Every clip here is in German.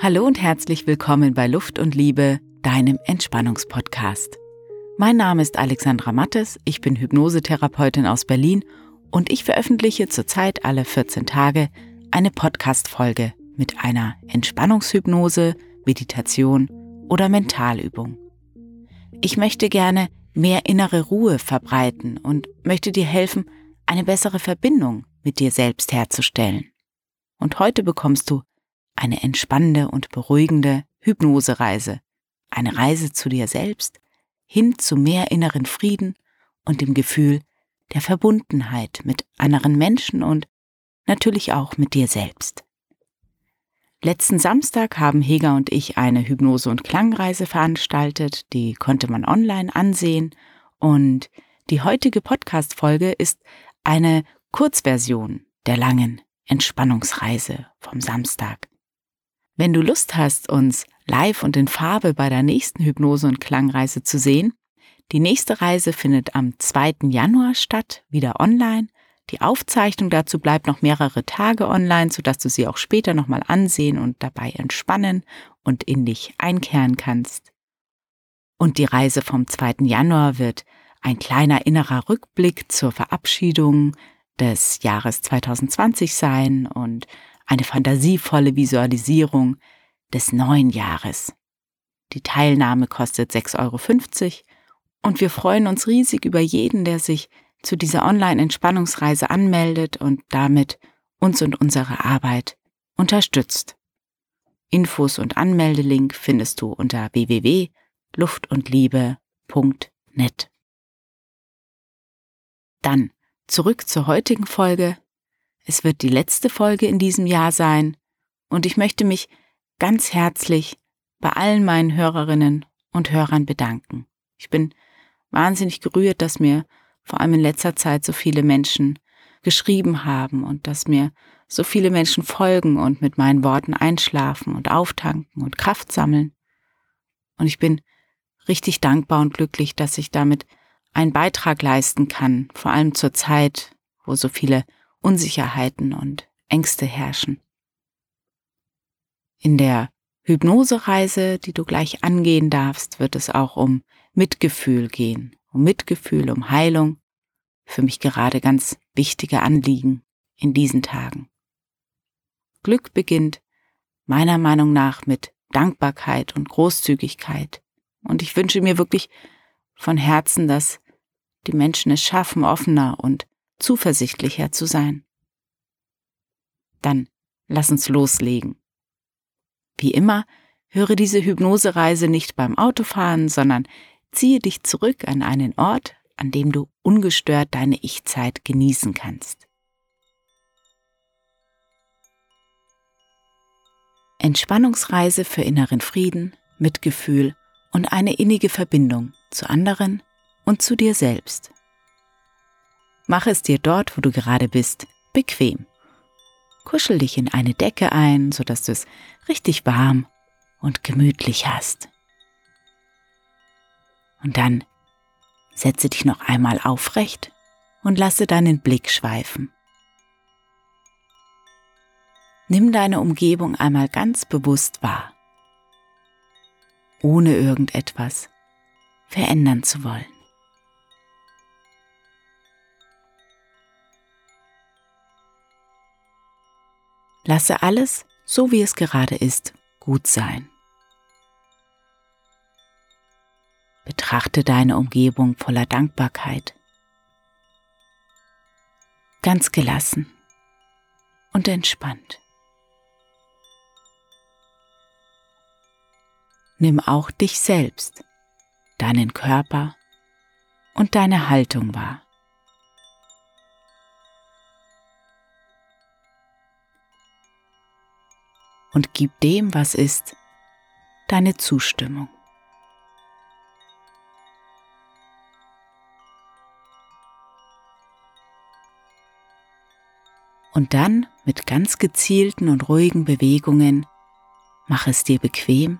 Hallo und herzlich willkommen bei Luft und Liebe, deinem Entspannungspodcast. Mein Name ist Alexandra Mattes, ich bin Hypnosetherapeutin aus Berlin und ich veröffentliche zurzeit alle 14 Tage eine Podcast-Folge mit einer Entspannungshypnose, Meditation oder Mentalübung. Ich möchte gerne mehr innere Ruhe verbreiten und möchte dir helfen, eine bessere Verbindung mit dir selbst herzustellen. Und heute bekommst du eine entspannende und beruhigende Hypnosereise, eine Reise zu dir selbst, hin zu mehr inneren Frieden und dem Gefühl der Verbundenheit mit anderen Menschen und natürlich auch mit dir selbst. Letzten Samstag haben Heger und ich eine Hypnose- und Klangreise veranstaltet, die konnte man online ansehen und die heutige Podcast-Folge ist eine Kurzversion der langen Entspannungsreise vom Samstag. Wenn du Lust hast, uns live und in Farbe bei der nächsten Hypnose- und Klangreise zu sehen, die nächste Reise findet am 2. Januar statt, wieder online. Die Aufzeichnung dazu bleibt noch mehrere Tage online, sodass du sie auch später nochmal ansehen und dabei entspannen und in dich einkehren kannst. Und die Reise vom 2. Januar wird ein kleiner innerer Rückblick zur Verabschiedung des Jahres 2020 sein und eine fantasievolle Visualisierung des neuen Jahres. Die Teilnahme kostet 6,50 Euro und wir freuen uns riesig über jeden, der sich zu dieser Online-Entspannungsreise anmeldet und damit uns und unsere Arbeit unterstützt. Infos und Anmeldelink findest du unter www.luftundliebe.net. Dann zurück zur heutigen Folge es wird die letzte Folge in diesem Jahr sein und ich möchte mich ganz herzlich bei allen meinen Hörerinnen und Hörern bedanken. Ich bin wahnsinnig gerührt, dass mir vor allem in letzter Zeit so viele Menschen geschrieben haben und dass mir so viele Menschen folgen und mit meinen Worten einschlafen und auftanken und Kraft sammeln. Und ich bin richtig dankbar und glücklich, dass ich damit einen Beitrag leisten kann, vor allem zur Zeit, wo so viele Unsicherheiten und Ängste herrschen. In der Hypnosereise, die du gleich angehen darfst, wird es auch um Mitgefühl gehen, um Mitgefühl, um Heilung, für mich gerade ganz wichtige Anliegen in diesen Tagen. Glück beginnt meiner Meinung nach mit Dankbarkeit und Großzügigkeit. Und ich wünsche mir wirklich von Herzen, dass die Menschen es schaffen, offener und zuversichtlicher zu sein. Dann lass uns loslegen. Wie immer, höre diese Hypnosereise nicht beim Autofahren, sondern ziehe dich zurück an einen Ort, an dem du ungestört deine Ich-Zeit genießen kannst. Entspannungsreise für inneren Frieden, Mitgefühl und eine innige Verbindung zu anderen und zu dir selbst. Mach es dir dort, wo du gerade bist, bequem. Kuschel dich in eine Decke ein, sodass du es richtig warm und gemütlich hast. Und dann setze dich noch einmal aufrecht und lasse deinen Blick schweifen. Nimm deine Umgebung einmal ganz bewusst wahr, ohne irgendetwas verändern zu wollen. Lasse alles, so wie es gerade ist, gut sein. Betrachte deine Umgebung voller Dankbarkeit. Ganz gelassen und entspannt. Nimm auch dich selbst, deinen Körper und deine Haltung wahr. Und gib dem, was ist, deine Zustimmung. Und dann mit ganz gezielten und ruhigen Bewegungen mach es dir bequem,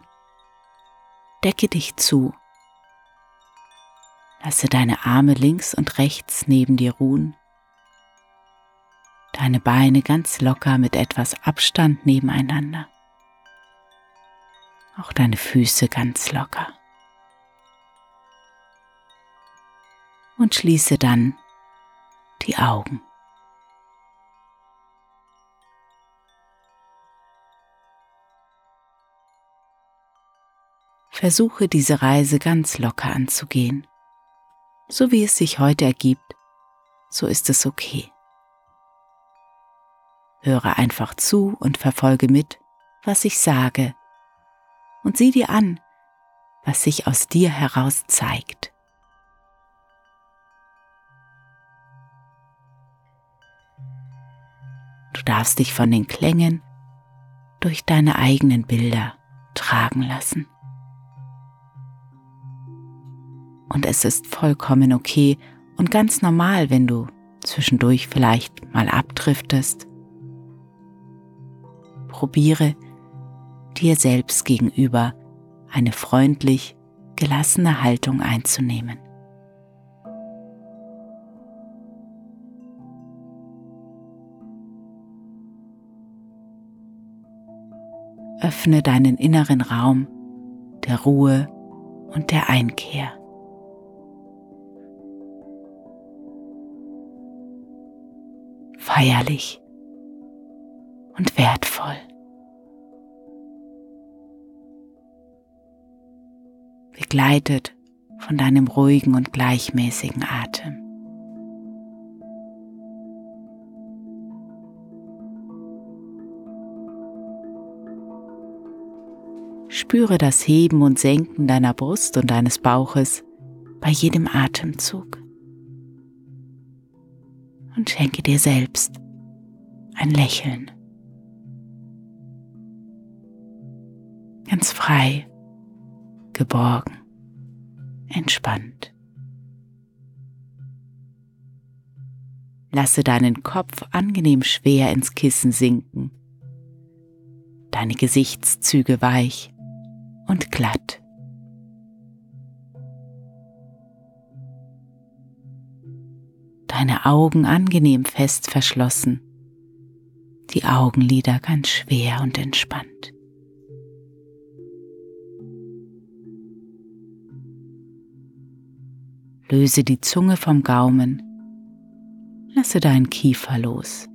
decke dich zu, lasse deine Arme links und rechts neben dir ruhen deine Beine ganz locker mit etwas Abstand nebeneinander. Auch deine Füße ganz locker. Und schließe dann die Augen. Versuche diese Reise ganz locker anzugehen. So wie es sich heute ergibt, so ist es okay. Höre einfach zu und verfolge mit, was ich sage, und sieh dir an, was sich aus dir heraus zeigt. Du darfst dich von den Klängen durch deine eigenen Bilder tragen lassen. Und es ist vollkommen okay und ganz normal, wenn du zwischendurch vielleicht mal abdriftest. Probiere dir selbst gegenüber eine freundlich gelassene Haltung einzunehmen. Öffne deinen inneren Raum der Ruhe und der Einkehr. feierlich und wertvoll. Begleitet von deinem ruhigen und gleichmäßigen Atem. Spüre das Heben und Senken deiner Brust und deines Bauches bei jedem Atemzug und schenke dir selbst ein Lächeln. Ganz frei, geborgen, entspannt. Lasse deinen Kopf angenehm schwer ins Kissen sinken, deine Gesichtszüge weich und glatt. deine Augen angenehm fest verschlossen, die Augenlider ganz schwer und entspannt. Löse die Zunge vom Gaumen, lasse deinen Kiefer los.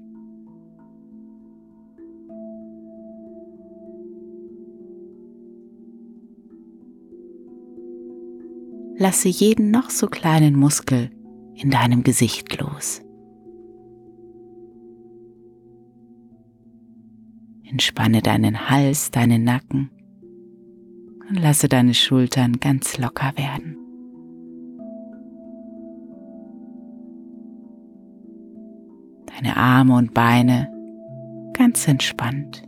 Lasse jeden noch so kleinen Muskel in deinem Gesicht los. Entspanne deinen Hals, deinen Nacken und lasse deine Schultern ganz locker werden. Deine Arme und Beine ganz entspannt,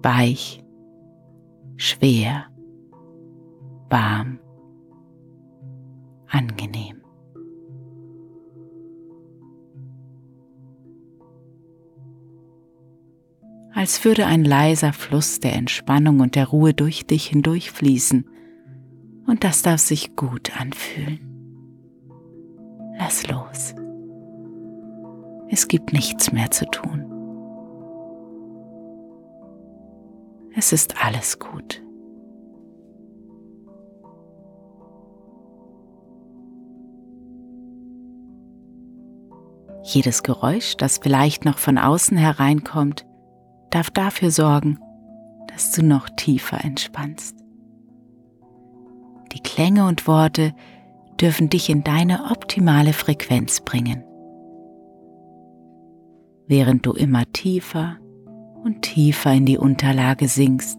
weich, schwer, warm, angenehm. als würde ein leiser Fluss der Entspannung und der Ruhe durch dich hindurchfließen. Und das darf sich gut anfühlen. Lass los. Es gibt nichts mehr zu tun. Es ist alles gut. Jedes Geräusch, das vielleicht noch von außen hereinkommt, darf dafür sorgen, dass du noch tiefer entspannst. Die Klänge und Worte dürfen dich in deine optimale Frequenz bringen, während du immer tiefer und tiefer in die Unterlage sinkst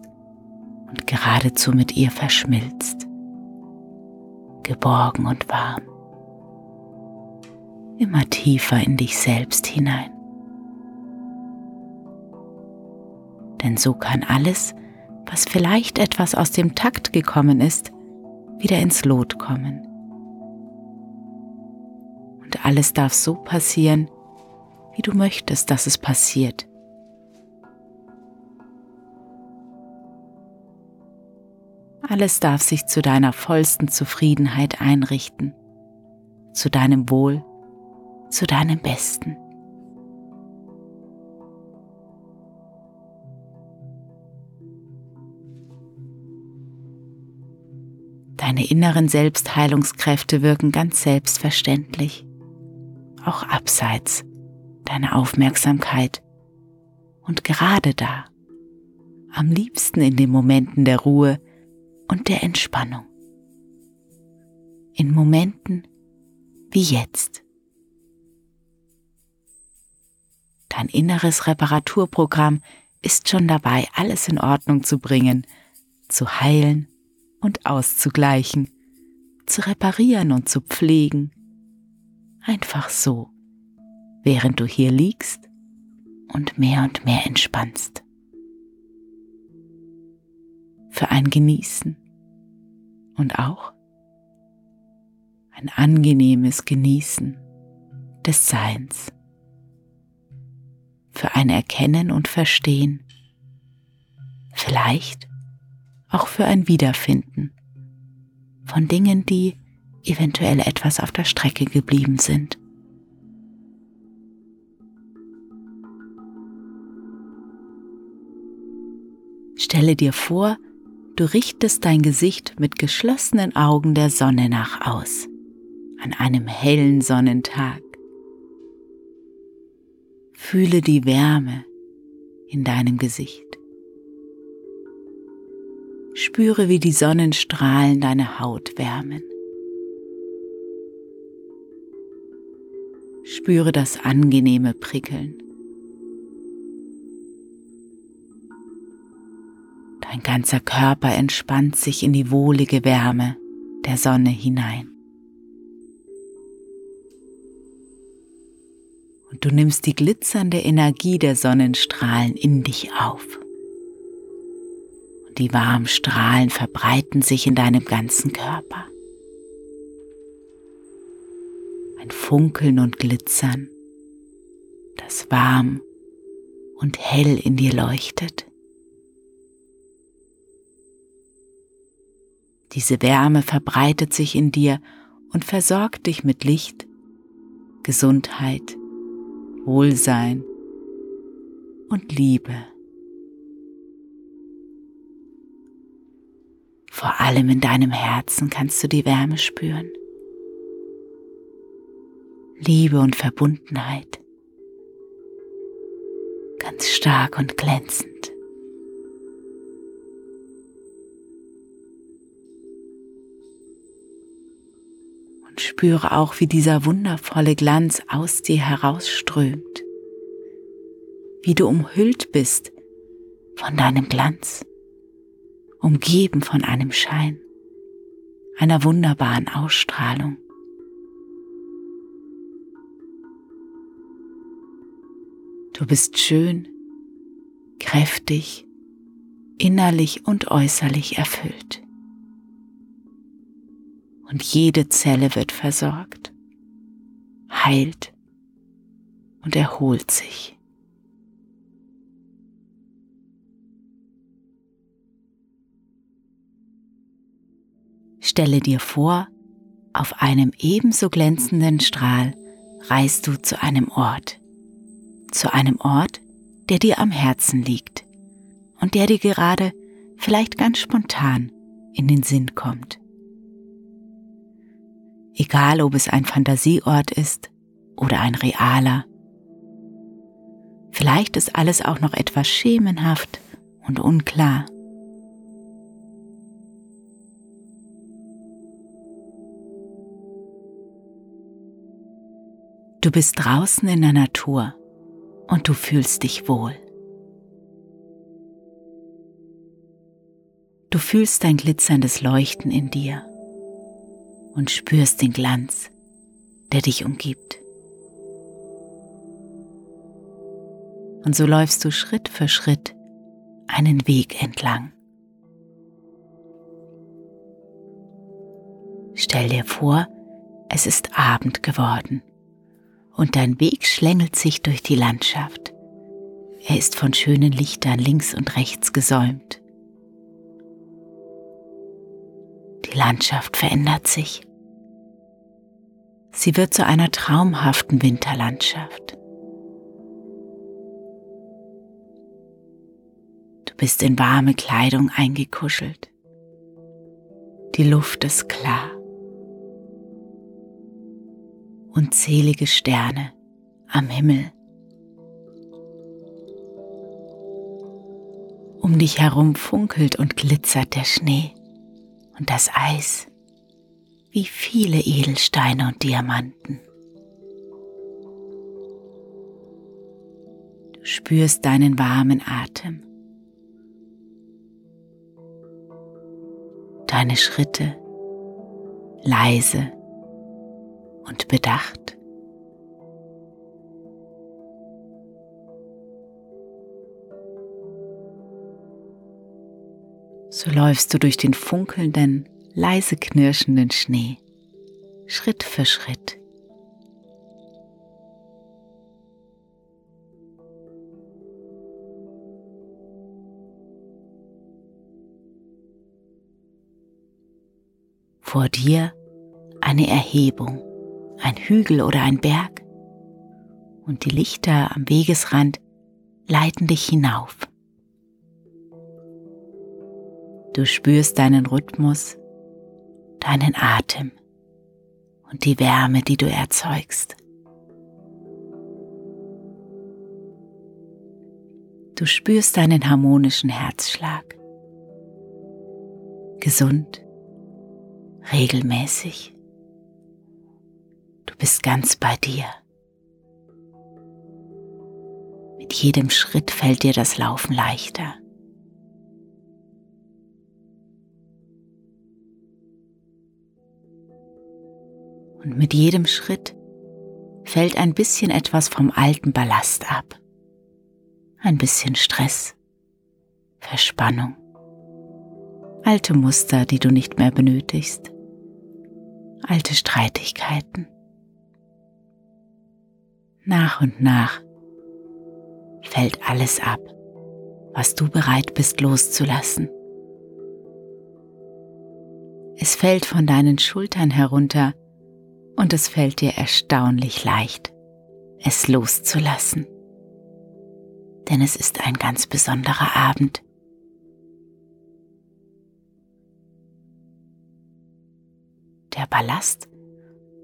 und geradezu mit ihr verschmilzt, geborgen und warm, immer tiefer in dich selbst hinein. denn so kann alles, was vielleicht etwas aus dem Takt gekommen ist, wieder ins Lot kommen. Und alles darf so passieren, wie du möchtest, dass es passiert. Alles darf sich zu deiner vollsten Zufriedenheit einrichten, zu deinem Wohl, zu deinem Besten. Deine inneren Selbstheilungskräfte wirken ganz selbstverständlich, auch abseits deiner Aufmerksamkeit und gerade da, am liebsten in den Momenten der Ruhe und der Entspannung. In Momenten wie jetzt. Dein inneres Reparaturprogramm ist schon dabei, alles in Ordnung zu bringen, zu heilen und auszugleichen, zu reparieren und zu pflegen. Einfach so, während du hier liegst und mehr und mehr entspannst. Für ein Genießen und auch ein angenehmes Genießen des Seins. Für ein Erkennen und Verstehen. Vielleicht auch für ein Wiederfinden von Dingen, die eventuell etwas auf der Strecke geblieben sind. Stelle dir vor, du richtest dein Gesicht mit geschlossenen Augen der Sonne nach aus, an einem hellen Sonnentag. Fühle die Wärme in deinem Gesicht. Spüre, wie die Sonnenstrahlen deine Haut wärmen. Spüre das angenehme Prickeln. Dein ganzer Körper entspannt sich in die wohlige Wärme der Sonne hinein. Und du nimmst die glitzernde Energie der Sonnenstrahlen in dich auf. Die warmen Strahlen verbreiten sich in deinem ganzen Körper. Ein Funkeln und Glitzern, das warm und hell in dir leuchtet. Diese Wärme verbreitet sich in dir und versorgt dich mit Licht, Gesundheit, Wohlsein und Liebe. Vor allem in deinem Herzen kannst du die Wärme spüren. Liebe und Verbundenheit. Ganz stark und glänzend. Und spüre auch, wie dieser wundervolle Glanz aus dir herausströmt. Wie du umhüllt bist von deinem Glanz umgeben von einem Schein, einer wunderbaren Ausstrahlung. Du bist schön, kräftig, innerlich und äußerlich erfüllt. Und jede Zelle wird versorgt, heilt und erholt sich. Stelle dir vor, auf einem ebenso glänzenden Strahl reist du zu einem Ort, zu einem Ort, der dir am Herzen liegt und der dir gerade vielleicht ganz spontan in den Sinn kommt. Egal ob es ein Fantasieort ist oder ein realer. Vielleicht ist alles auch noch etwas schemenhaft und unklar. Du bist draußen in der Natur und du fühlst dich wohl. Du fühlst dein glitzerndes Leuchten in dir und spürst den Glanz, der dich umgibt. Und so läufst du Schritt für Schritt einen Weg entlang. Stell dir vor, es ist Abend geworden und dein Weg schlängelt sich durch die Landschaft. Er ist von schönen Lichtern links und rechts gesäumt. Landschaft verändert sich. Sie wird zu einer traumhaften Winterlandschaft. Du bist in warme Kleidung eingekuschelt. Die Luft ist klar. Unzählige Sterne am Himmel. Um dich herum funkelt und glitzert der Schnee und das Eis wie viele Edelsteine und Diamanten. Du spürst deinen warmen Atem, deine Schritte leise und bedacht. So läufst du durch den funkelnden, leise knirschenden Schnee, Schritt für Schritt. Vor dir eine Erhebung, ein Hügel oder ein Berg und die Lichter am Wegesrand leiten dich hinauf. Du spürst deinen Rhythmus, deinen Atem und die Wärme, die du erzeugst. Du spürst deinen harmonischen Herzschlag. Gesund, regelmäßig. Du bist ganz bei dir. Mit jedem Schritt fällt dir das Laufen leichter. Und mit jedem Schritt fällt ein bisschen etwas vom alten Ballast ab. Ein bisschen Stress, Verspannung, alte Muster, die du nicht mehr benötigst, alte Streitigkeiten. Nach und nach fällt alles ab, was du bereit bist loszulassen. Es fällt von deinen Schultern herunter und es fällt dir erstaunlich leicht, es loszulassen. Denn es ist ein ganz besonderer Abend. Der Ballast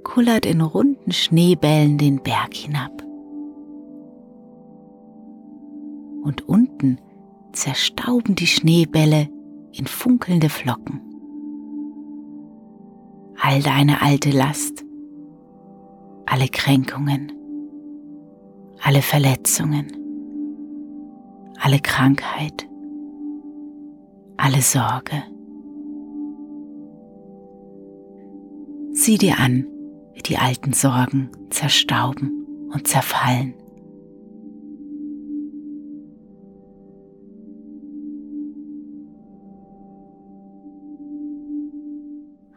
kullert in runden Schneebällen den Berg hinab. Und unten zerstauben die Schneebälle in funkelnde Flocken. All deine alte Last alle Kränkungen, alle Verletzungen, alle Krankheit, alle Sorge. Sieh dir an, wie die alten Sorgen zerstauben und zerfallen.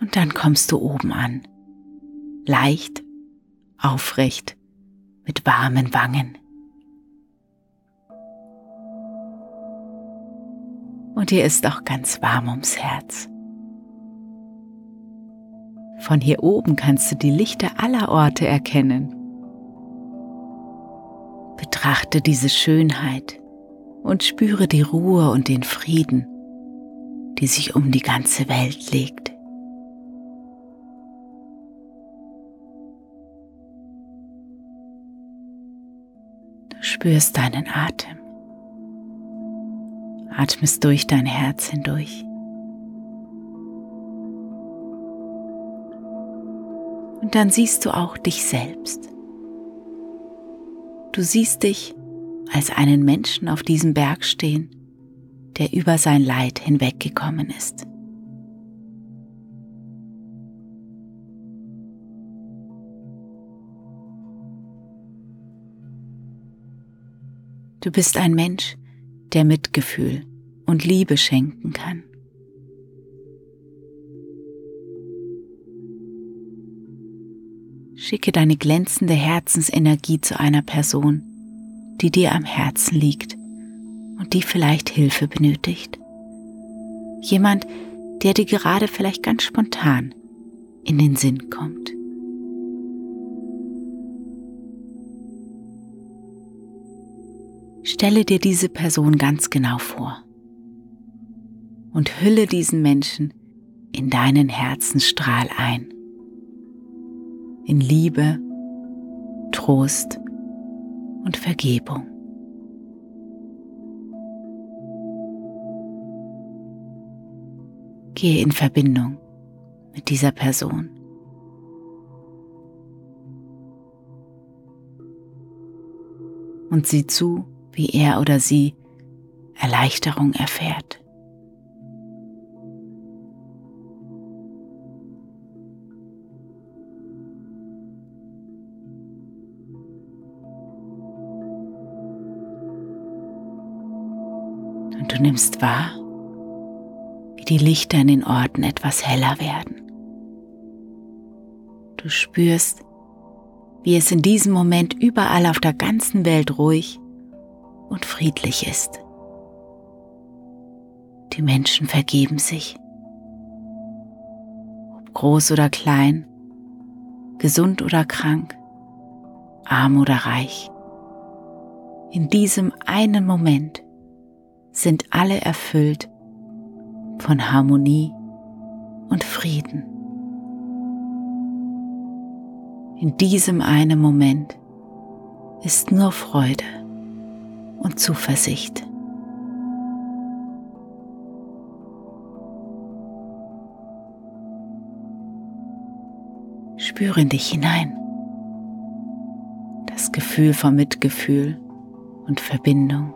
Und dann kommst du oben an, leicht aufrecht, mit warmen Wangen. Und dir ist auch ganz warm ums Herz. Von hier oben kannst du die Lichter aller Orte erkennen. Betrachte diese Schönheit und spüre die Ruhe und den Frieden, die sich um die ganze Welt legt. Spürst deinen Atem. Atmest durch dein Herz hindurch. Und dann siehst du auch dich selbst. Du siehst dich als einen Menschen auf diesem Berg stehen, der über sein Leid hinweggekommen ist. Du bist ein Mensch, der Mitgefühl und Liebe schenken kann. Schicke deine glänzende Herzensenergie zu einer Person, die dir am Herzen liegt und die vielleicht Hilfe benötigt. Jemand, der dir gerade vielleicht ganz spontan in den Sinn kommt. Stelle dir diese Person ganz genau vor und hülle diesen Menschen in deinen Herzensstrahl ein. In Liebe, Trost und Vergebung. Gehe in Verbindung mit dieser Person. Und sieh zu, wie er oder sie Erleichterung erfährt. Und du nimmst wahr, wie die Lichter in den Orten etwas heller werden. Du spürst, wie es in diesem Moment überall auf der ganzen Welt ruhig und friedlich ist. Die Menschen vergeben sich, ob groß oder klein, gesund oder krank, arm oder reich. In diesem einen Moment sind alle erfüllt von Harmonie und Frieden. In diesem einen Moment ist nur Freude und Zuversicht. Spüre in dich hinein. Das Gefühl von Mitgefühl und Verbindung.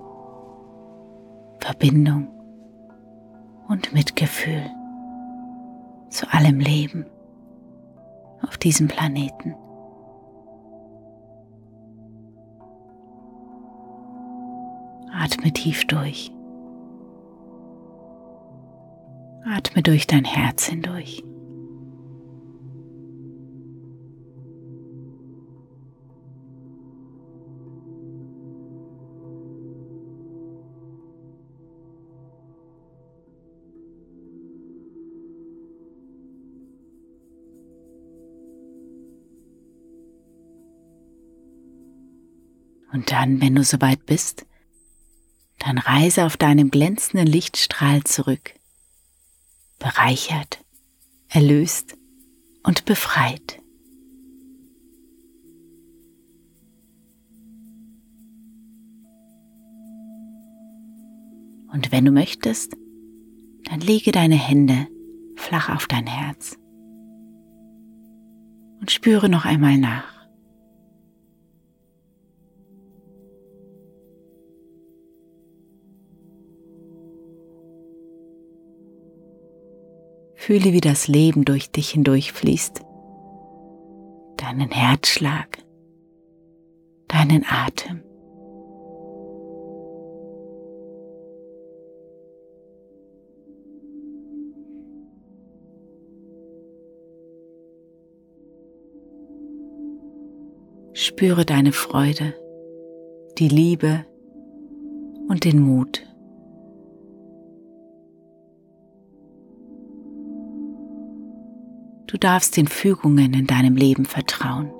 Verbindung und Mitgefühl zu allem Leben auf diesem Planeten. Atme tief durch. Atme durch dein Herz hindurch. Und dann, wenn du soweit bist, dann reise auf deinem glänzenden Lichtstrahl zurück, bereichert, erlöst und befreit. Und wenn du möchtest, dann lege deine Hände flach auf dein Herz und spüre noch einmal nach. Fühle, wie das Leben durch dich hindurchfließt, deinen Herzschlag, deinen Atem. Spüre deine Freude, die Liebe und den Mut. Du darfst den Fügungen in deinem Leben vertrauen.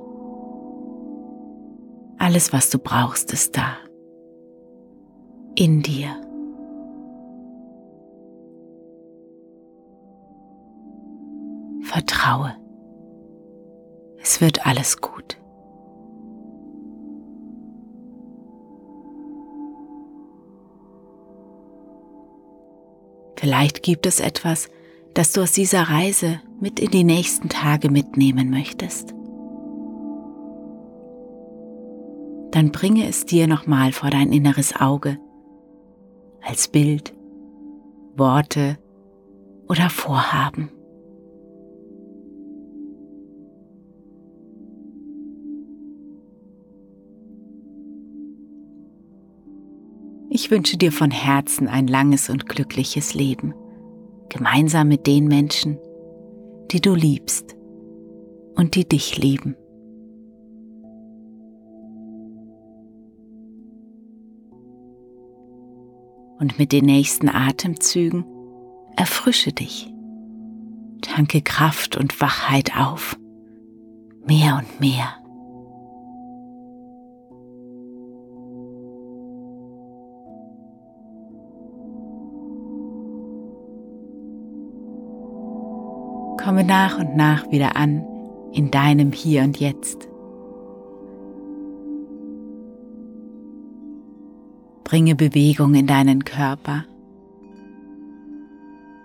Alles, was du brauchst, ist da. In dir. Vertraue. Es wird alles gut. Vielleicht gibt es etwas, das du aus dieser Reise mit in die nächsten Tage mitnehmen möchtest. Dann bringe es dir nochmal vor dein inneres Auge als Bild, Worte oder Vorhaben. Ich wünsche dir von Herzen ein langes und glückliches Leben, gemeinsam mit den Menschen, die du liebst und die dich lieben. Und mit den nächsten Atemzügen erfrische dich. Tanke Kraft und Wachheit auf. Mehr und mehr. Komme nach und nach wieder an in deinem Hier und Jetzt. Bringe Bewegung in deinen Körper.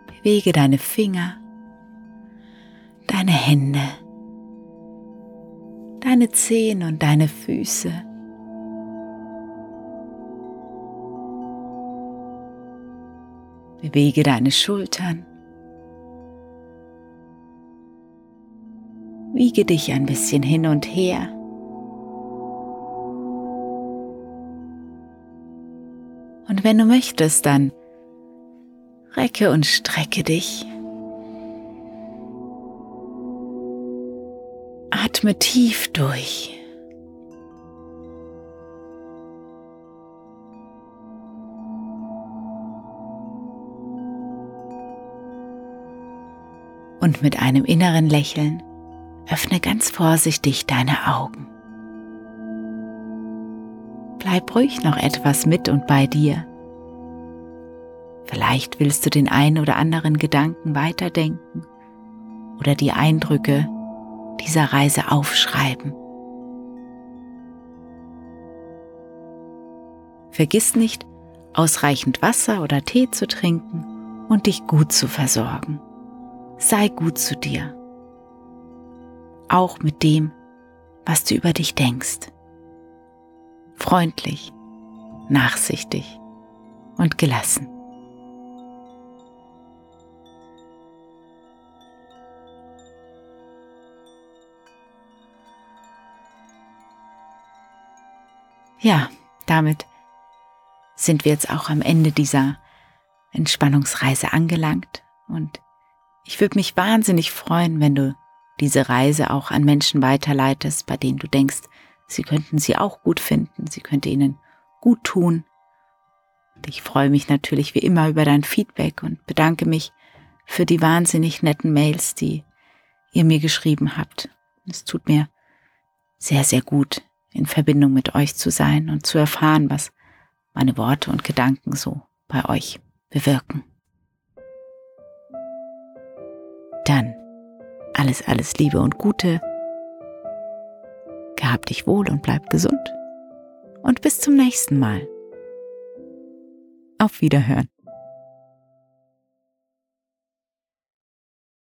Bewege deine Finger, deine Hände, deine Zehen und deine Füße. Bewege deine Schultern. Wiege dich ein bisschen hin und her. Und wenn du möchtest, dann recke und strecke dich. Atme tief durch. Und mit einem inneren Lächeln öffne ganz vorsichtig deine Augen. Bleib ruhig noch etwas mit und bei dir. Vielleicht willst du den einen oder anderen Gedanken weiterdenken oder die Eindrücke dieser Reise aufschreiben. Vergiss nicht, ausreichend Wasser oder Tee zu trinken und dich gut zu versorgen. Sei gut zu dir auch mit dem, was du über dich denkst. Freundlich, nachsichtig und gelassen. Ja, damit sind wir jetzt auch am Ende dieser Entspannungsreise angelangt und ich würde mich wahnsinnig freuen, wenn du diese Reise auch an Menschen weiterleitest, bei denen du denkst, sie könnten sie auch gut finden, sie könnte ihnen gut tun. Ich freue mich natürlich wie immer über dein Feedback und bedanke mich für die wahnsinnig netten Mails, die ihr mir geschrieben habt. Es tut mir sehr, sehr gut, in Verbindung mit euch zu sein und zu erfahren, was meine Worte und Gedanken so bei euch bewirken. Dann alles, alles Liebe und Gute. Gehab dich wohl und bleib gesund. Und bis zum nächsten Mal. Auf Wiederhören.